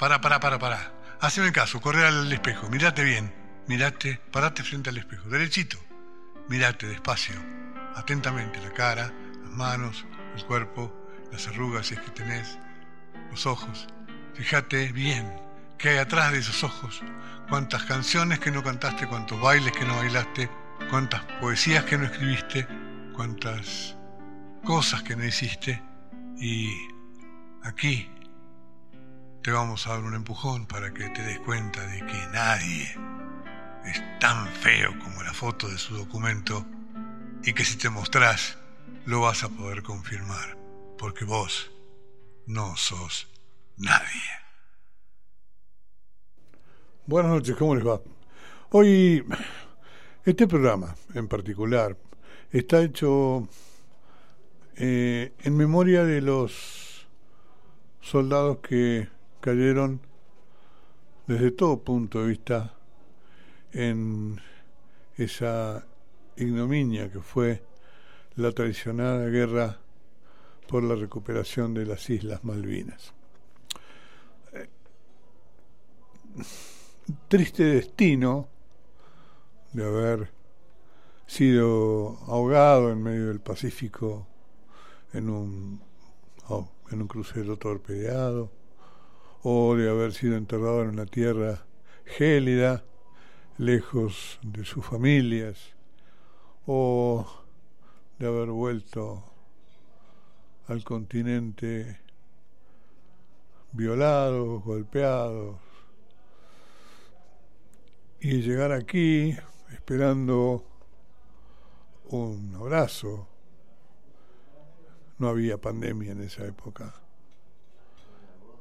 para, para, para, para. Haceme caso, corre al espejo, mirate bien. Mirate, parate frente al espejo, derechito. Mirate despacio, atentamente la cara, las manos, el cuerpo, las arrugas si es que tenés, los ojos. Fíjate bien qué hay atrás de esos ojos. Cuántas canciones que no cantaste, cuántos bailes que no bailaste, cuántas poesías que no escribiste, cuántas cosas que no hiciste. Y aquí te vamos a dar un empujón para que te des cuenta de que nadie es tan feo como la foto de su documento y que si te mostrás lo vas a poder confirmar, porque vos no sos nadie. Buenas noches, ¿cómo les va? Hoy, este programa en particular está hecho eh, en memoria de los soldados que cayeron desde todo punto de vista en esa ignominia que fue la traicionada guerra por la recuperación de las Islas Malvinas. Triste destino de haber sido ahogado en medio del Pacífico en un, oh, en un crucero torpedeado, o de haber sido enterrado en una tierra gélida, lejos de sus familias, o de haber vuelto al continente violados, golpeados, y llegar aquí esperando un abrazo. No había pandemia en esa época.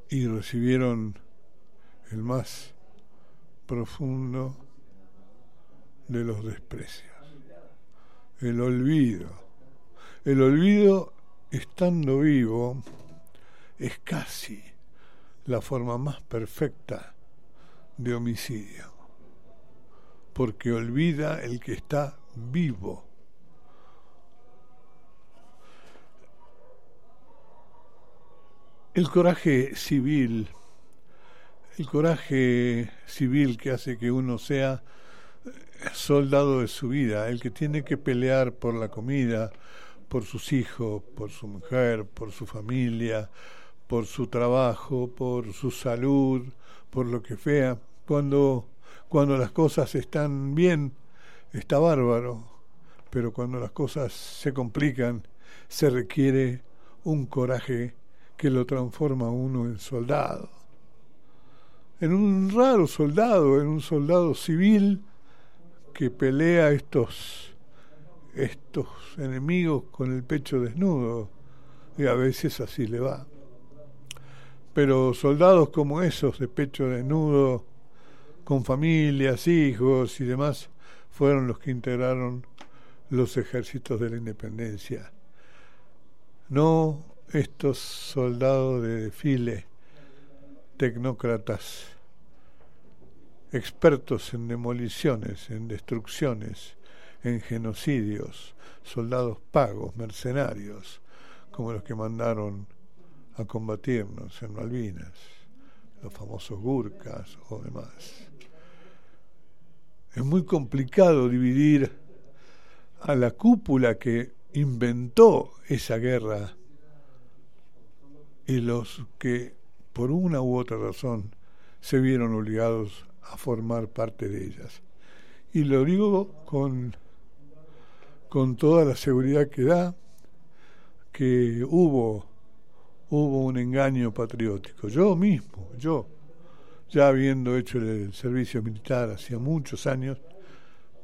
Y recibieron el más profundo de los desprecios, el olvido. El olvido, estando vivo, es casi la forma más perfecta de homicidio, porque olvida el que está vivo. El coraje civil, el coraje civil que hace que uno sea soldado de su vida, el que tiene que pelear por la comida, por sus hijos, por su mujer, por su familia, por su trabajo, por su salud, por lo que sea. Cuando, cuando las cosas están bien, está bárbaro, pero cuando las cosas se complican, se requiere un coraje que lo transforma uno en soldado. En un raro soldado, en un soldado civil que pelea estos, estos enemigos con el pecho desnudo, y a veces así le va. Pero soldados como esos de pecho desnudo, con familias, hijos y demás, fueron los que integraron los ejércitos de la independencia. No estos soldados de desfile, tecnócratas expertos en demoliciones, en destrucciones, en genocidios, soldados pagos, mercenarios, como los que mandaron a combatirnos en Malvinas, los famosos Gurkas o demás. Es muy complicado dividir a la cúpula que inventó esa guerra y los que por una u otra razón se vieron obligados a formar parte de ellas. Y lo digo con, con toda la seguridad que da que hubo, hubo un engaño patriótico. Yo mismo, yo, ya habiendo hecho el servicio militar hacía muchos años,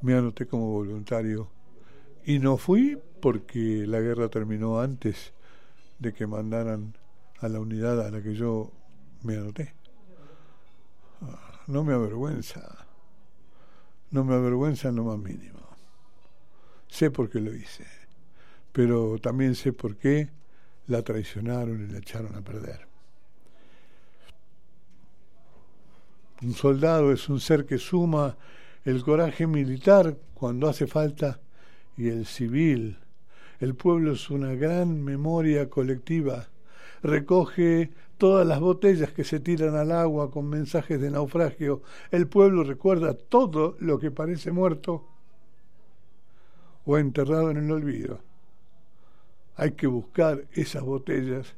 me anoté como voluntario y no fui porque la guerra terminó antes de que mandaran a la unidad a la que yo me anoté no me avergüenza, no me avergüenza en lo más mínimo. Sé por qué lo hice, pero también sé por qué la traicionaron y la echaron a perder. Un soldado es un ser que suma el coraje militar cuando hace falta y el civil. El pueblo es una gran memoria colectiva recoge todas las botellas que se tiran al agua con mensajes de naufragio. El pueblo recuerda todo lo que parece muerto o enterrado en el olvido. Hay que buscar esas botellas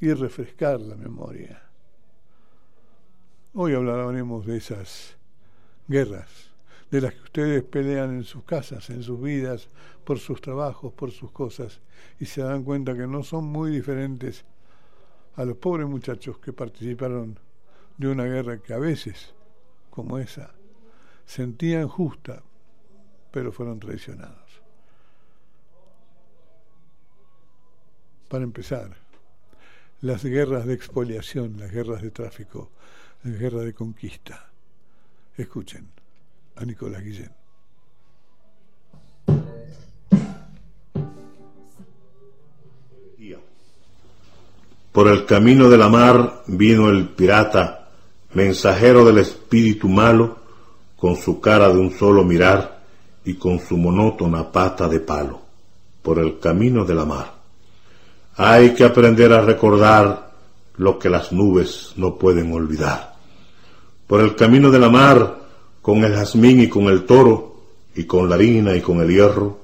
y refrescar la memoria. Hoy hablaremos de esas guerras, de las que ustedes pelean en sus casas, en sus vidas, por sus trabajos, por sus cosas, y se dan cuenta que no son muy diferentes a los pobres muchachos que participaron de una guerra que a veces, como esa, sentían justa, pero fueron traicionados. Para empezar, las guerras de expoliación, las guerras de tráfico, las guerras de conquista. Escuchen a Nicolás Guillén. Por el camino de la mar vino el pirata, mensajero del espíritu malo, con su cara de un solo mirar y con su monótona pata de palo, por el camino de la mar. Hay que aprender a recordar lo que las nubes no pueden olvidar. Por el camino de la mar, con el jazmín y con el toro, y con la harina y con el hierro,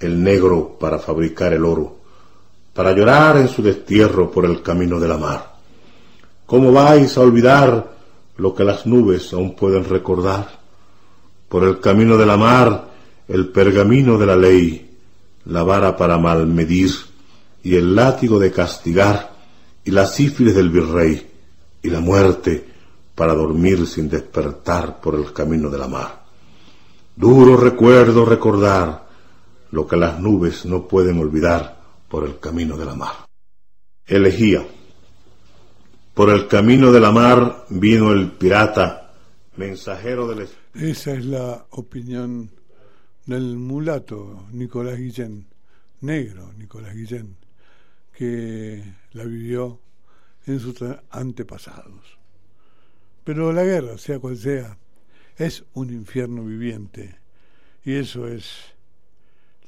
el negro para fabricar el oro para llorar en su destierro por el camino de la mar. ¿Cómo vais a olvidar lo que las nubes aún pueden recordar? Por el camino de la mar, el pergamino de la ley, la vara para malmedir, y el látigo de castigar, y la sífilis del virrey, y la muerte para dormir sin despertar por el camino de la mar. Duro recuerdo recordar lo que las nubes no pueden olvidar por el camino de la mar. Elegía. Por el camino de la mar vino el pirata, mensajero del... Esa es la opinión del mulato Nicolás Guillén, negro Nicolás Guillén, que la vivió en sus antepasados. Pero la guerra, sea cual sea, es un infierno viviente y eso es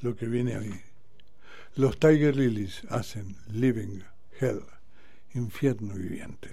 lo que viene mí. Los Tiger Lilies hacen Living Hell, infierno viviente.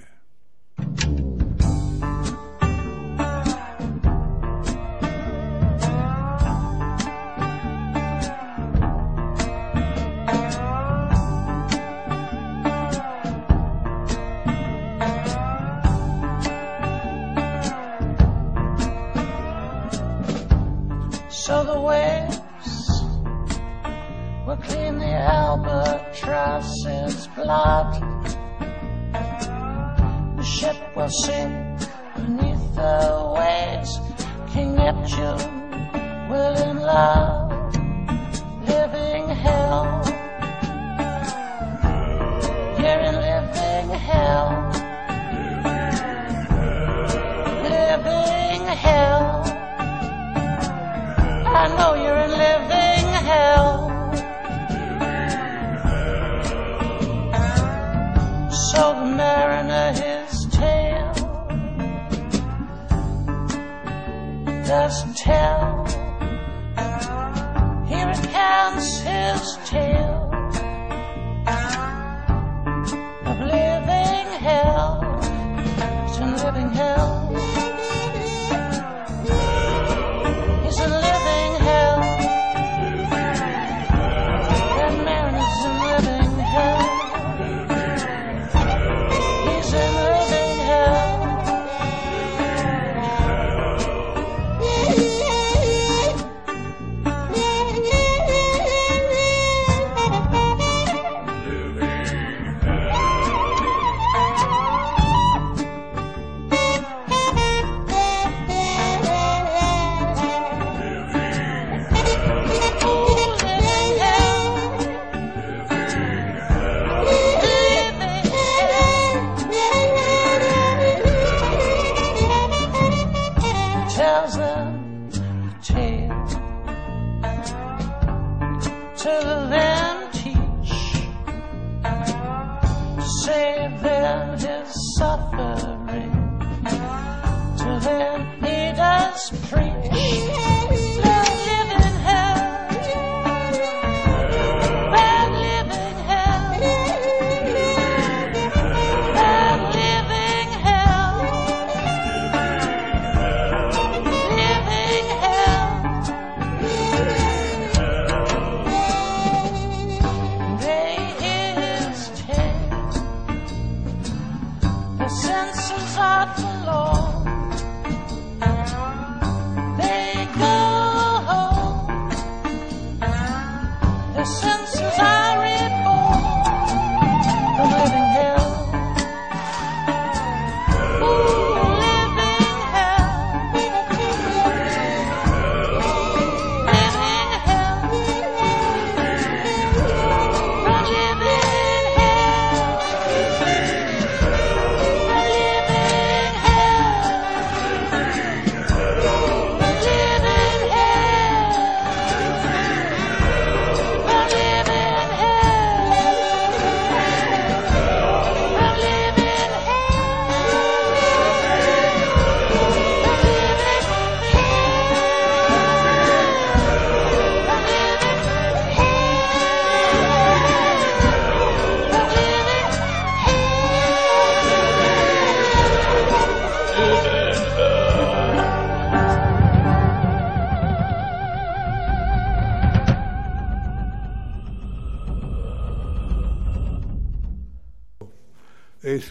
Doesn't tell. He recounts his tale of living hell. Living hell. dancing far below.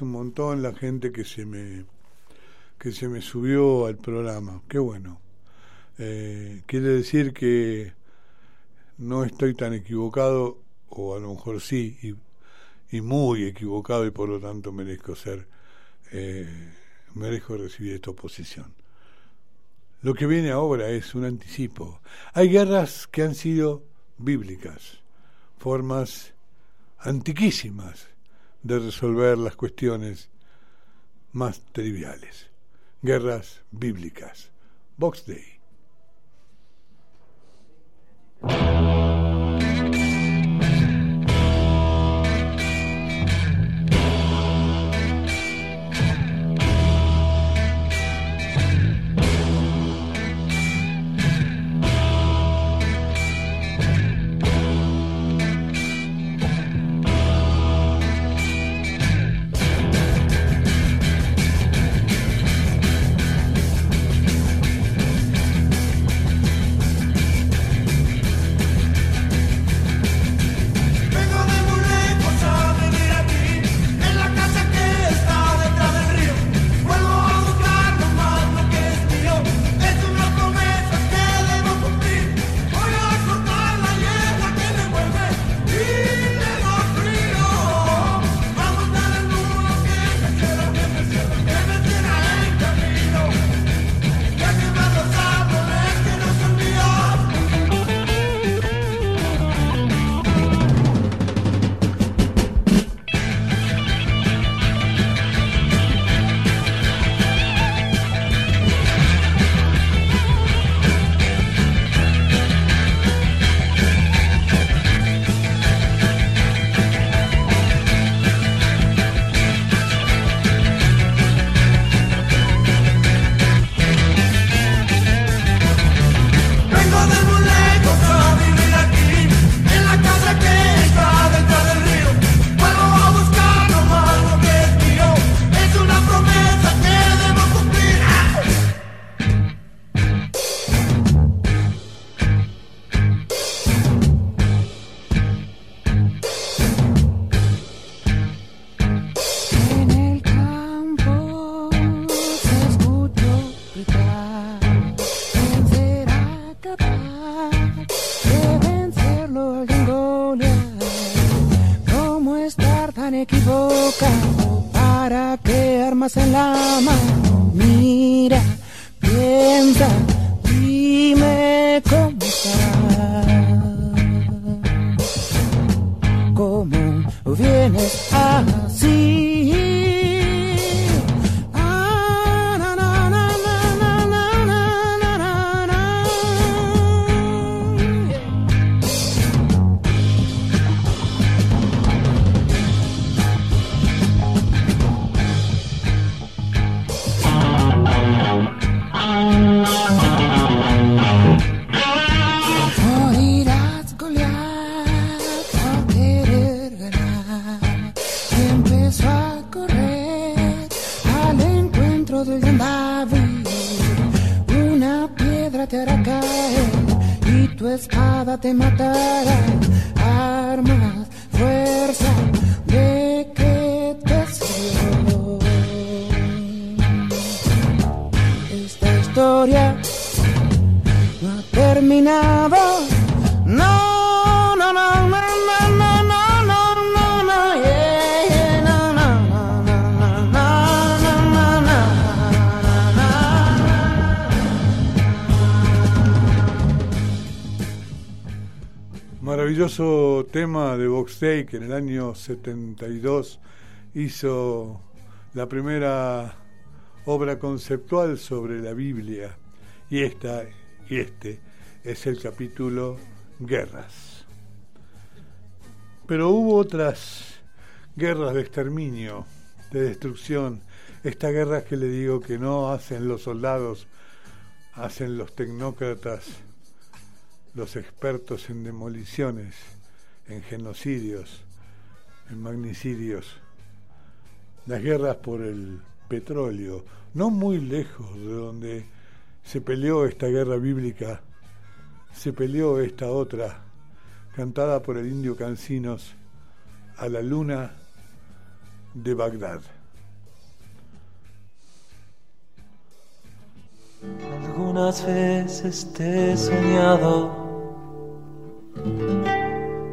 un montón la gente que se me que se me subió al programa. Qué bueno. Eh, quiere decir que no estoy tan equivocado, o a lo mejor sí, y, muy equivocado, y por lo tanto merezco ser, eh, merezco recibir esta oposición. Lo que viene ahora es un anticipo. Hay guerras que han sido bíblicas, formas antiquísimas de resolver las cuestiones más triviales. Guerras bíblicas. Box Day. No, no, no, no, no, no, no, no, no, no, yeah, yeah, no, no, no, no, no, no, no, no, Maravilloso tema de Box que en el año 72 hizo la primera obra conceptual sobre la Biblia y esta y este es el capítulo Guerras. Pero hubo otras guerras de exterminio, de destrucción, estas guerras que le digo que no hacen los soldados, hacen los tecnócratas, los expertos en demoliciones, en genocidios, en magnicidios, las guerras por el petróleo, no muy lejos de donde se peleó esta guerra bíblica, se peleó esta otra, cantada por el indio Cancinos, a la luna de Bagdad. Algunas veces te he soñado,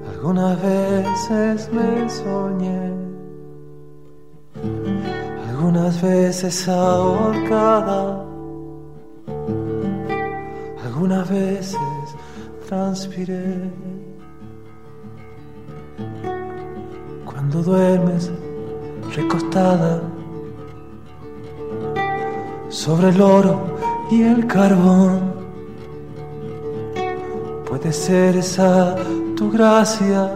algunas veces me soñé, algunas veces ahorcada, algunas veces transpiré. Cuando duermes recostada sobre el oro y el carbón. Puede ser esa tu gracia,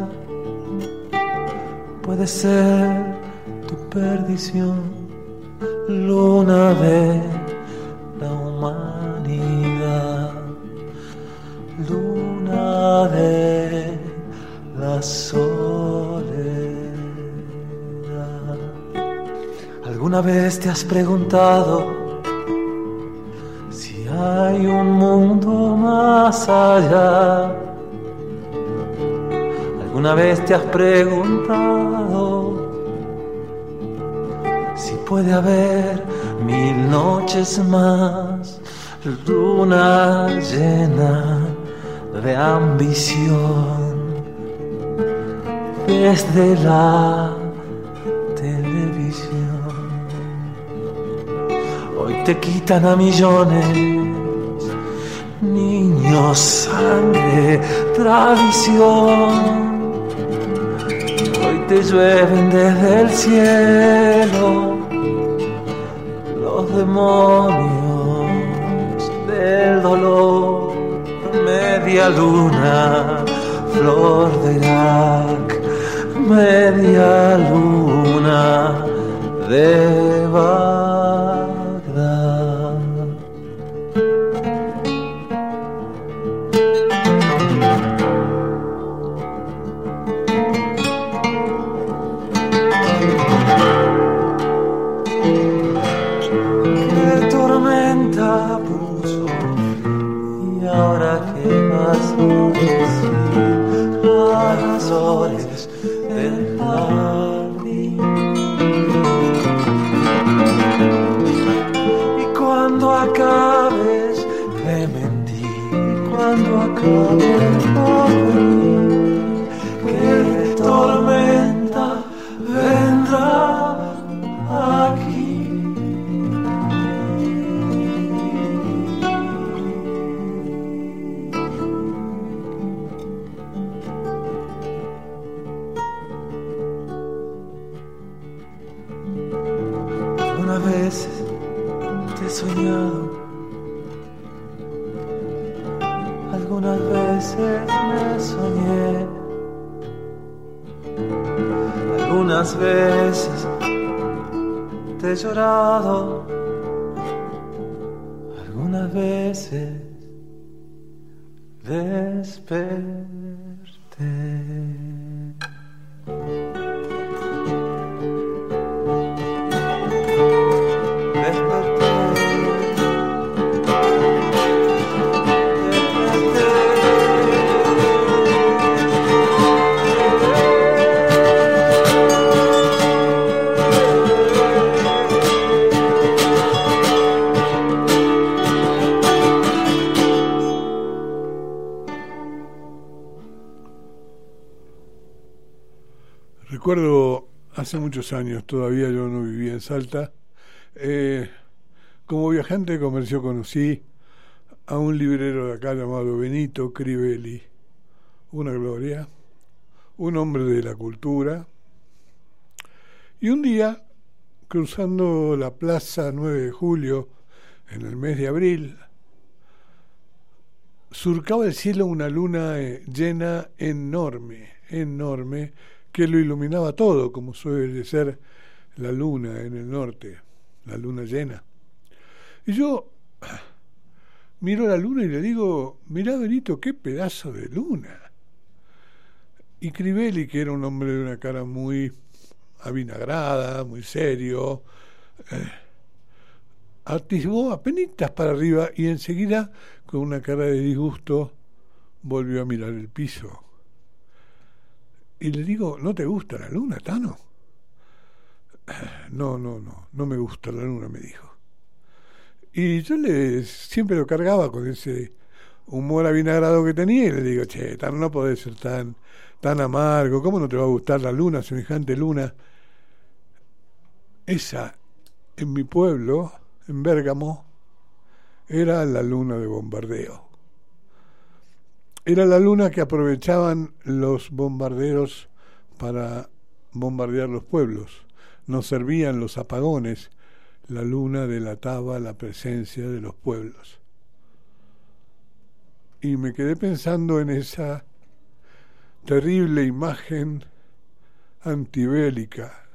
puede ser tu perdición, luna de de la soledad. ¿Alguna vez te has preguntado? Si hay un mundo más allá, ¿alguna vez te has preguntado si puede haber mil noches más, luna llena de ambición desde la televisión? Hoy te quitan a millones, niños, sangre, tradición. Hoy te llueven desde el cielo los demonios del dolor. Media luna, flor de Irak, media luna de Bagdad. Thank you. Veces me soñé, algunas veces te he llorado, algunas veces desperté. Recuerdo hace muchos años, todavía yo no vivía en Salta. eh, como viajante de comercio conocí a un librero de acá llamado Benito Crivelli, una gloria, un hombre de la cultura. Y un día, cruzando la plaza 9 de julio, en el mes de abril, surcaba el cielo una luna eh, llena enorme, enorme, que lo iluminaba todo, como suele ser la luna en el norte, la luna llena. Y yo miro la luna y le digo, mirá Benito, qué pedazo de luna. Y Crivelli, que era un hombre de una cara muy avinagrada, muy serio, eh, atisbó apenas para arriba y enseguida, con una cara de disgusto, volvió a mirar el piso. Y le digo, ¿no te gusta la luna, Tano? No, no, no, no me gusta la luna, me dijo. Y yo le siempre lo cargaba con ese humor avinagrado que tenía y le digo, che, Tano, no podés ser tan, tan amargo, ¿cómo no te va a gustar la luna, semejante luna? Esa, en mi pueblo, en Bérgamo, era la luna de bombardeo. Era la luna que aprovechaban los bombarderos para bombardear los pueblos. Nos servían los apagones. La luna delataba la presencia de los pueblos. Y me quedé pensando en esa terrible imagen antibélica,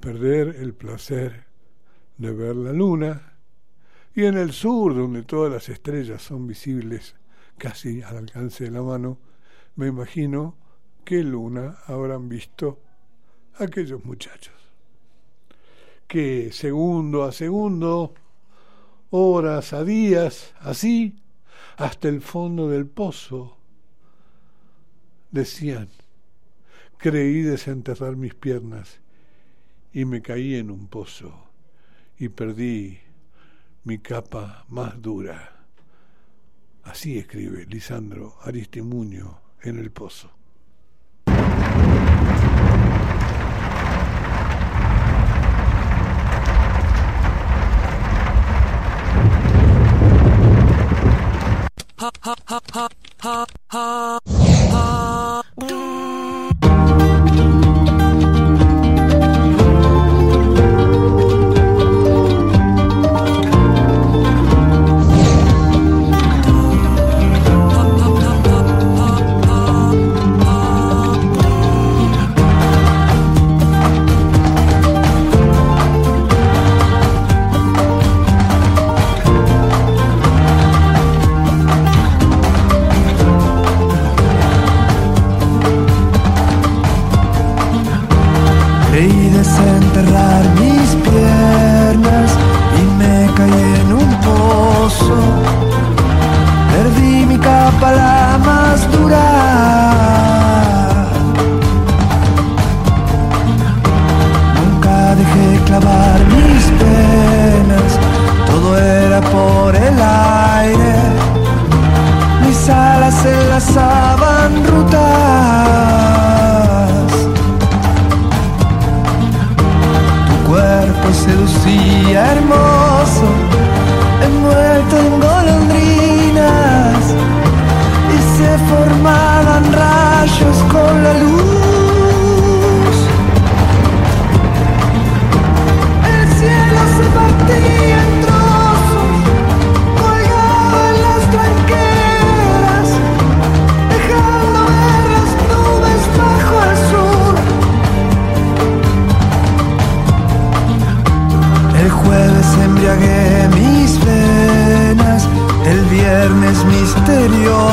perder el placer de ver la luna, y en el sur, donde todas las estrellas son visibles casi al alcance de la mano, me imagino qué luna habrán visto aquellos muchachos, que segundo a segundo, horas a días, así, hasta el fondo del pozo, decían, creí desenterrar mis piernas y me caí en un pozo y perdí mi capa más dura. Así escribe Lisandro Aristimuño en El Pozo. video.